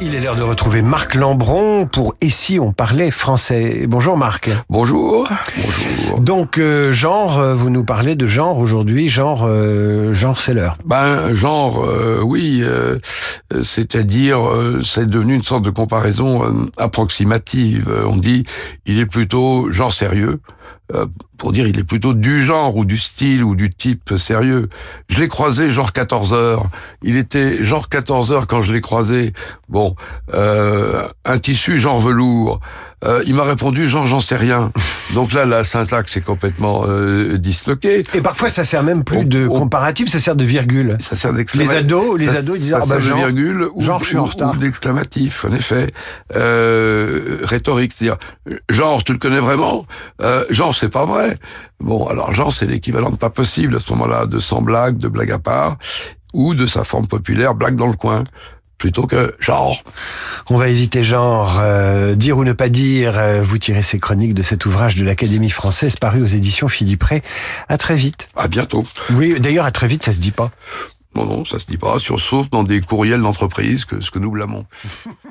Il est l'heure de retrouver Marc Lambron pour Et si on parlait français Bonjour Marc. Bonjour. Bonjour. Donc euh, genre, euh, vous nous parlez de genre aujourd'hui, genre euh, genre c'est l'heure. Ben genre euh, oui, euh, c'est-à-dire euh, c'est devenu une sorte de comparaison euh, approximative. On dit il est plutôt genre sérieux. Euh, pour dire il est plutôt du genre ou du style ou du type sérieux. Je l'ai croisé genre 14 heures. Il était genre 14 heures quand je l'ai croisé. Bon, euh, un tissu genre velours. Euh, il m'a répondu genre j'en sais rien. Donc là la syntaxe est complètement euh, disloquée. Et parfois ça sert même plus On- de on- comparatif, ça sert de virgule. Ça sert Les d'exclamatif. ados, les Ça- ados ils disent ça ah bah sert de genre, virgule ou, genre, je suis en retard. d'exclamatif, en effet. Euh, rhétorique, c'est-à-dire genre tu le connais vraiment, euh, genre c'est pas vrai. Bon, alors genre c'est l'équivalent de pas possible à ce moment-là de sans blague, de blague à part, ou de sa forme populaire blague dans le coin, plutôt que genre. On va éviter genre euh, dire ou ne pas dire. euh, vous tirez ces chroniques de cet ouvrage de l'Académie française paru aux éditions Philippe Ray. À très vite. À bientôt. Oui, d'ailleurs à très vite ça se dit pas. Non, non, ça se dit pas, sur- sauf dans des courriels d'entreprise que ce que nous blâmons.